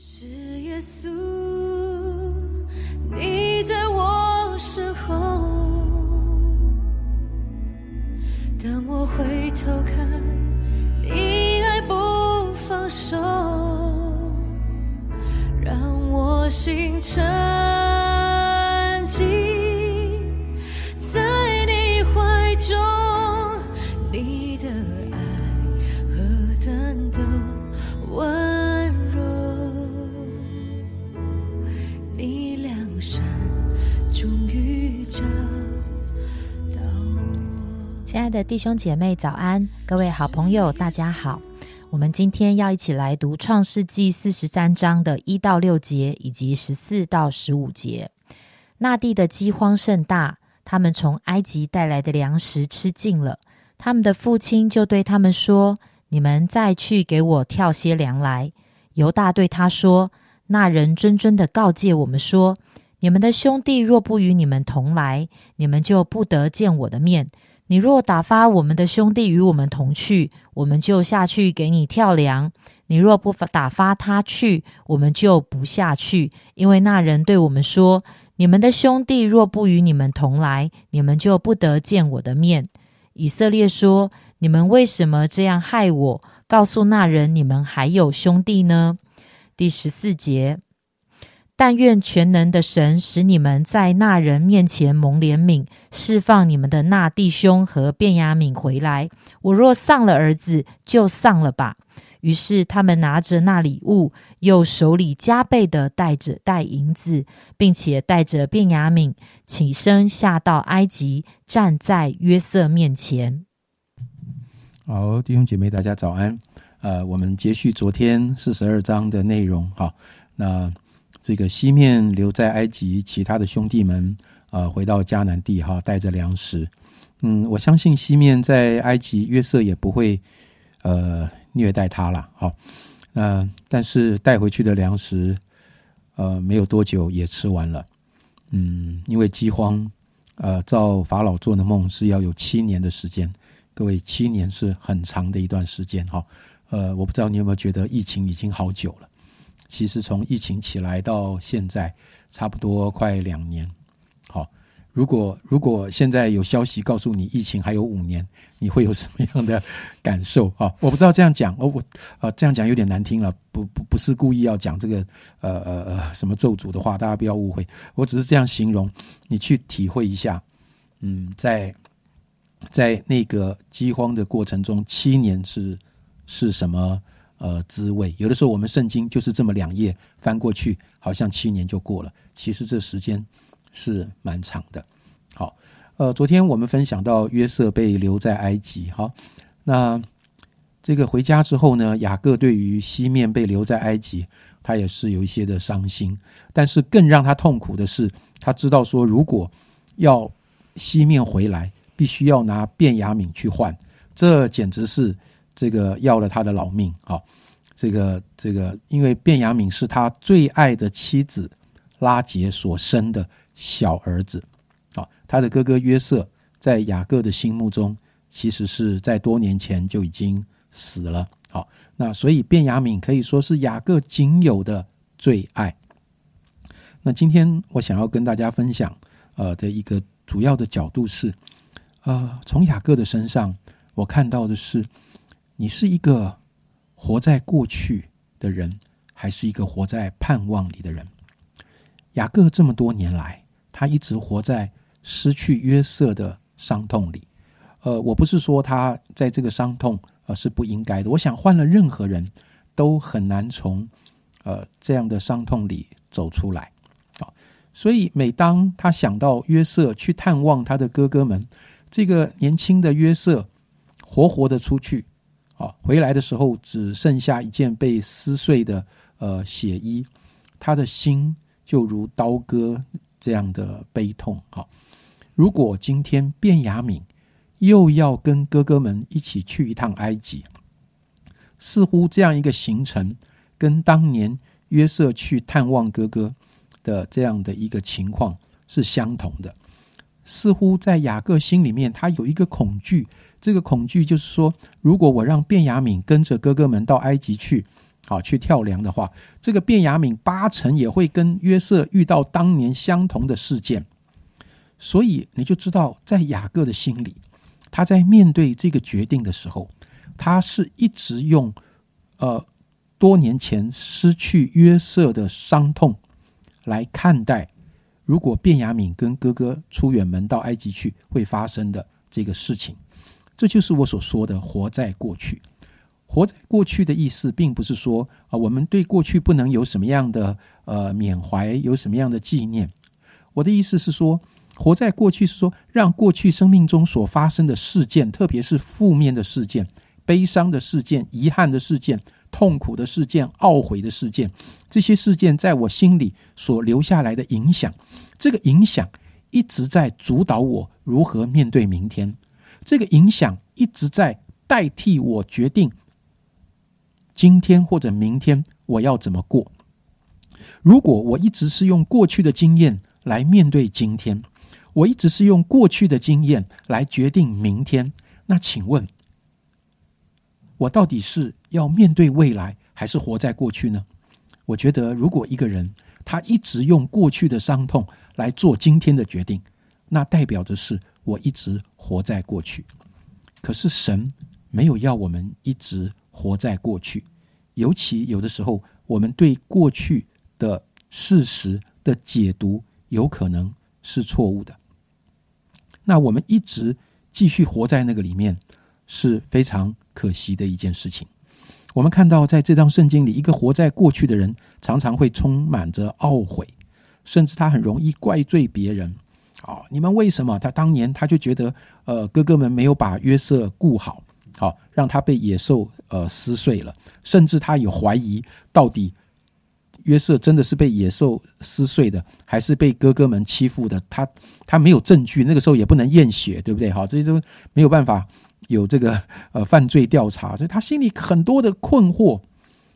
是耶稣，你在我身后。当我回头看，你还不放手，让我心沉寂在你怀中。你的亲爱的弟兄姐妹，早安！各位好朋友，大家好。我们今天要一起来读《创世纪》四十三章的一到六节，以及十四到十五节。那地的饥荒甚大，他们从埃及带来的粮食吃尽了。他们的父亲就对他们说：“你们再去给我挑些粮来。”犹大对他说：“那人谆谆的告诫我们说：你们的兄弟若不与你们同来，你们就不得见我的面。你若打发我们的兄弟与我们同去，我们就下去给你跳粮；你若不打发他去，我们就不下去，因为那人对我们说：你们的兄弟若不与你们同来，你们就不得见我的面。以色列说：你们为什么这样害我？告诉那人，你们还有兄弟呢？第十四节。但愿全能的神使你们在那人面前蒙怜悯，释放你们的那弟兄和便雅悯回来。我若丧了儿子，就丧了吧。于是他们拿着那礼物，又手里加倍的带着带银子，并且带着便雅悯，起身下到埃及，站在约瑟面前。好，弟兄姐妹，大家早安。呃，我们接续昨天四十二章的内容。哈，那这个西面留在埃及，其他的兄弟们啊，回到迦南地哈，带着粮食。嗯，我相信西面在埃及，约瑟也不会呃虐待他了。好，那但是带回去的粮食，呃，没有多久也吃完了。嗯，因为饥荒，呃，照法老做的梦是要有七年的时间。各位，七年是很长的一段时间哈。呃，我不知道你有没有觉得疫情已经好久了。其实从疫情起来到现在，差不多快两年。好，如果如果现在有消息告诉你疫情还有五年，你会有什么样的感受 啊？我不知道这样讲，哦我啊这样讲有点难听了，不不不是故意要讲这个呃呃呃什么咒诅的话，大家不要误会。我只是这样形容，你去体会一下。嗯，在在那个饥荒的过程中，七年是是什么？呃，滋味有的时候我们圣经就是这么两页翻过去，好像七年就过了，其实这时间是蛮长的。好，呃，昨天我们分享到约瑟被留在埃及，好，那这个回家之后呢，雅各对于西面被留在埃及，他也是有一些的伤心，但是更让他痛苦的是，他知道说如果要西面回来，必须要拿便雅悯去换，这简直是。这个要了他的老命啊！这个这个，因为卞雅敏是他最爱的妻子拉杰所生的小儿子啊，他的哥哥约瑟在雅各的心目中，其实是在多年前就已经死了。好，那所以卞雅敏可以说是雅各仅有的最爱。那今天我想要跟大家分享呃的一个主要的角度是，呃，从雅各的身上我看到的是。你是一个活在过去的人，还是一个活在盼望里的人？雅各这么多年来，他一直活在失去约瑟的伤痛里。呃，我不是说他在这个伤痛呃是不应该的。我想换了任何人都很难从呃这样的伤痛里走出来啊。所以每当他想到约瑟去探望他的哥哥们，这个年轻的约瑟活活的出去。啊，回来的时候只剩下一件被撕碎的呃血衣，他的心就如刀割这样的悲痛。好，如果今天卞雅敏又要跟哥哥们一起去一趟埃及，似乎这样一个行程跟当年约瑟去探望哥哥的这样的一个情况是相同的。似乎在雅各心里面，他有一个恐惧。这个恐惧就是说，如果我让卞雅敏跟着哥哥们到埃及去，好去跳梁的话，这个卞雅敏八成也会跟约瑟遇到当年相同的事件。所以你就知道，在雅各的心里，他在面对这个决定的时候，他是一直用呃多年前失去约瑟的伤痛来看待，如果卞雅敏跟哥哥出远门到埃及去会发生的这个事情。这就是我所说的活在过去。活在过去的意思，并不是说啊，我们对过去不能有什么样的呃缅怀，有什么样的纪念。我的意思是说。活在过去是说，让过去生命中所发生的事件，特别是负面的事件、悲伤的事件、遗憾的事件、痛苦的事件、懊悔的事件，这些事件在我心里所留下来的影响，这个影响一直在主导我如何面对明天，这个影响一直在代替我决定今天或者明天我要怎么过。如果我一直是用过去的经验来面对今天，我一直是用过去的经验来决定明天。那请问，我到底是要面对未来，还是活在过去呢？我觉得，如果一个人他一直用过去的伤痛来做今天的决定，那代表着是我一直活在过去。可是神没有要我们一直活在过去，尤其有的时候，我们对过去的事实的解读有可能是错误的。那我们一直继续活在那个里面是非常可惜的一件事情。我们看到在这张圣经里，一个活在过去的人常常会充满着懊悔，甚至他很容易怪罪别人。哦，你们为什么？他当年他就觉得，呃，哥哥们没有把约瑟顾好，好让他被野兽呃撕碎了，甚至他有怀疑到底。约瑟真的是被野兽撕碎的，还是被哥哥们欺负的？他他没有证据，那个时候也不能验血，对不对？好，这些都没有办法有这个 呃犯罪调查，所以他心里很多的困惑。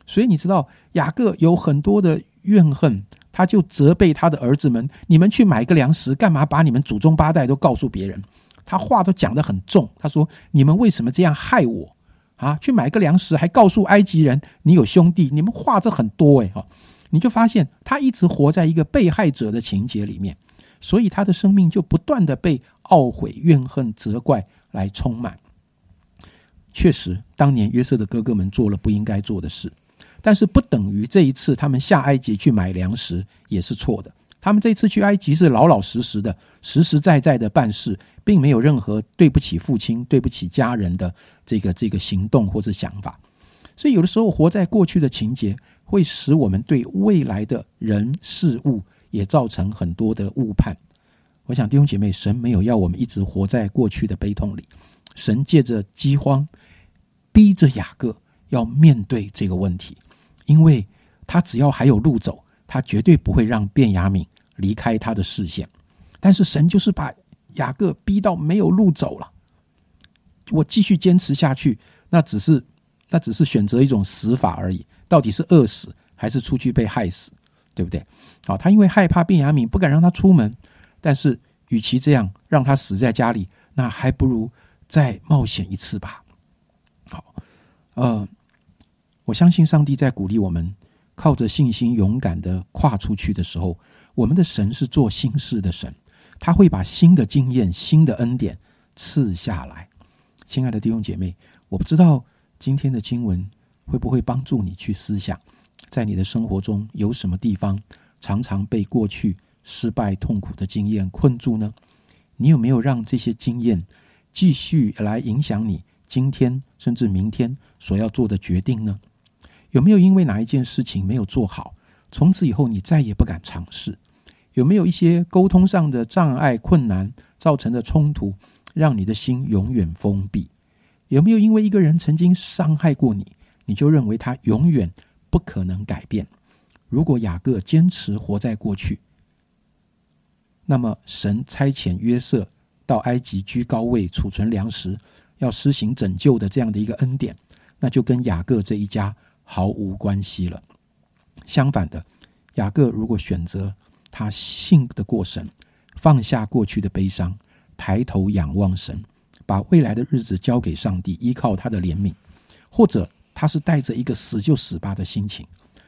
所以你知道，雅各有很多的怨恨，他就责备他的儿子们：“你们去买个粮食，干嘛把你们祖宗八代都告诉别人？”他话都讲得很重，他说：“你们为什么这样害我啊？去买个粮食，还告诉埃及人你有兄弟？你们话这很多哎哈。”你就发现他一直活在一个被害者的情节里面，所以他的生命就不断的被懊悔、怨恨、责怪来充满。确实，当年约瑟的哥哥们做了不应该做的事，但是不等于这一次他们下埃及去买粮食也是错的。他们这次去埃及是老老实实的、实实在在的办事，并没有任何对不起父亲、对不起家人的这个这个行动或者想法。所以，有的时候活在过去的情节。会使我们对未来的人事物也造成很多的误判。我想弟兄姐妹，神没有要我们一直活在过去的悲痛里。神借着饥荒，逼着雅各要面对这个问题，因为他只要还有路走，他绝对不会让卞雅敏离开他的视线。但是神就是把雅各逼到没有路走了。我继续坚持下去，那只是那只是选择一种死法而已。到底是饿死还是出去被害死，对不对？好，他因为害怕卞雅敏不敢让他出门，但是与其这样让他死在家里，那还不如再冒险一次吧。好，呃，我相信上帝在鼓励我们，靠着信心勇敢的跨出去的时候，我们的神是做新事的神，他会把新的经验、新的恩典赐下来。亲爱的弟兄姐妹，我不知道今天的经文。会不会帮助你去思想，在你的生活中有什么地方常常被过去失败、痛苦的经验困住呢？你有没有让这些经验继续来影响你今天甚至明天所要做的决定呢？有没有因为哪一件事情没有做好，从此以后你再也不敢尝试？有没有一些沟通上的障碍、困难造成的冲突，让你的心永远封闭？有没有因为一个人曾经伤害过你？你就认为他永远不可能改变。如果雅各坚持活在过去，那么神差遣约瑟到埃及居高位储存粮食，要施行拯救的这样的一个恩典，那就跟雅各这一家毫无关系了。相反的，雅各如果选择他信得过神，放下过去的悲伤，抬头仰望神，把未来的日子交给上帝，依靠他的怜悯，或者。他是带着一个死就死吧的心情，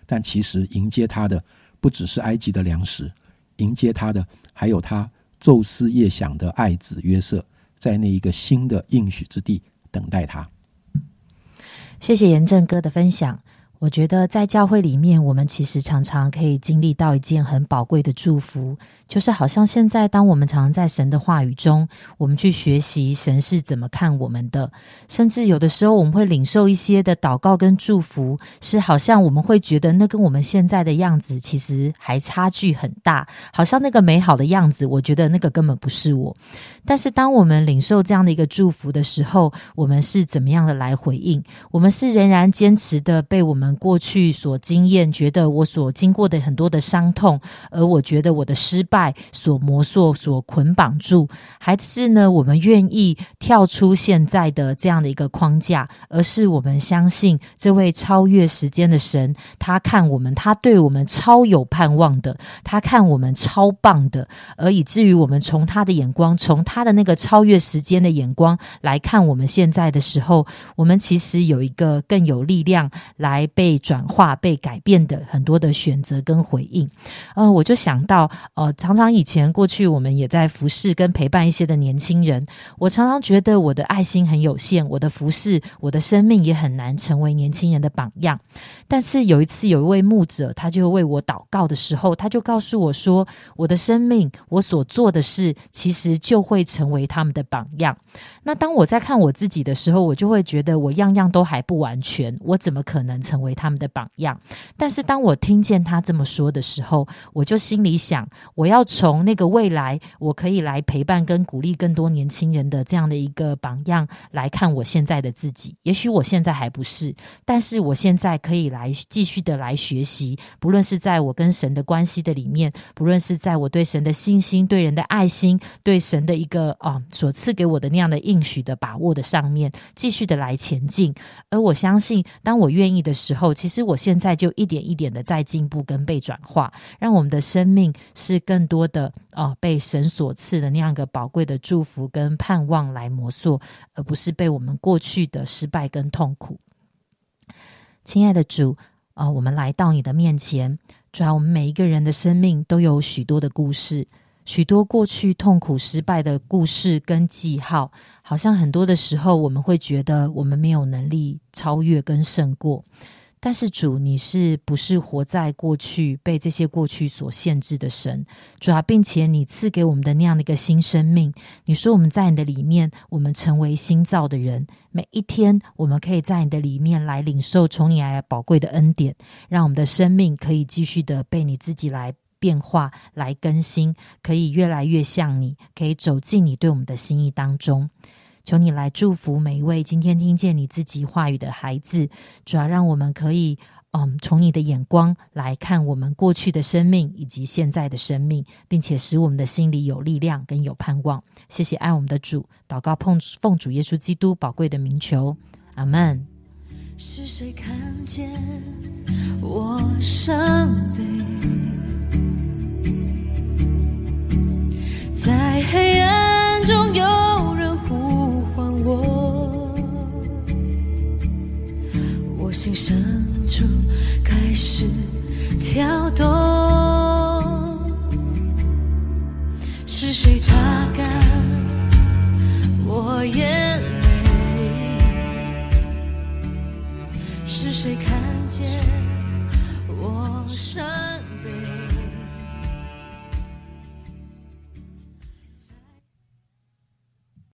但其实迎接他的不只是埃及的粮食，迎接他的还有他昼思夜想的爱子约瑟，在那一个新的应许之地等待他。谢谢严正哥的分享。我觉得在教会里面，我们其实常常可以经历到一件很宝贵的祝福。就是好像现在，当我们常常在神的话语中，我们去学习神是怎么看我们的，甚至有的时候我们会领受一些的祷告跟祝福，是好像我们会觉得那跟我们现在的样子其实还差距很大，好像那个美好的样子，我觉得那个根本不是我。但是当我们领受这样的一个祝福的时候，我们是怎么样的来回应？我们是仍然坚持的被我们过去所经验，觉得我所经过的很多的伤痛，而我觉得我的失。败所磨塑、所捆绑住，还是呢？我们愿意跳出现在的这样的一个框架，而是我们相信这位超越时间的神，他看我们，他对我们超有盼望的，他看我们超棒的，而以至于我们从他的眼光，从他的那个超越时间的眼光来看我们现在的时候，我们其实有一个更有力量来被转化、被改变的很多的选择跟回应。呃，我就想到，呃。常常以前过去，我们也在服侍跟陪伴一些的年轻人。我常常觉得我的爱心很有限，我的服侍，我的生命也很难成为年轻人的榜样。但是有一次，有一位牧者，他就为我祷告的时候，他就告诉我说：“我的生命，我所做的事，其实就会成为他们的榜样。”那当我在看我自己的时候，我就会觉得我样样都还不完全，我怎么可能成为他们的榜样？但是当我听见他这么说的时候，我就心里想，我要。从那个未来，我可以来陪伴跟鼓励更多年轻人的这样的一个榜样来看我现在的自己。也许我现在还不是，但是我现在可以来继续的来学习。不论是在我跟神的关系的里面，不论是在我对神的信心、对人的爱心、对神的一个啊所赐给我的那样的应许的把握的上面，继续的来前进。而我相信，当我愿意的时，后其实我现在就一点一点的在进步跟被转化，让我们的生命是更。多的啊，被神所赐的那样一个宝贵的祝福跟盼望来磨塑，而不是被我们过去的失败跟痛苦。亲爱的主啊，我们来到你的面前，主要我们每一个人的生命都有许多的故事，许多过去痛苦失败的故事跟记号，好像很多的时候我们会觉得我们没有能力超越跟胜过。但是主，你是不是活在过去被这些过去所限制的神？主啊，并且你赐给我们的那样的一个新生命，你说我们在你的里面，我们成为新造的人。每一天，我们可以在你的里面来领受从你来宝贵的恩典，让我们的生命可以继续的被你自己来变化、来更新，可以越来越像你，可以走进你对我们的心意当中。求你来祝福每一位今天听见你自己话语的孩子，主要让我们可以，嗯，从你的眼光来看我们过去的生命以及现在的生命，并且使我们的心里有力量跟有盼望。谢谢爱我们的主，祷告奉奉主耶稣基督宝贵的名求，阿门。是谁看见我伤悲，在黑暗中有。我，我心深处开始跳动。是谁擦干我眼？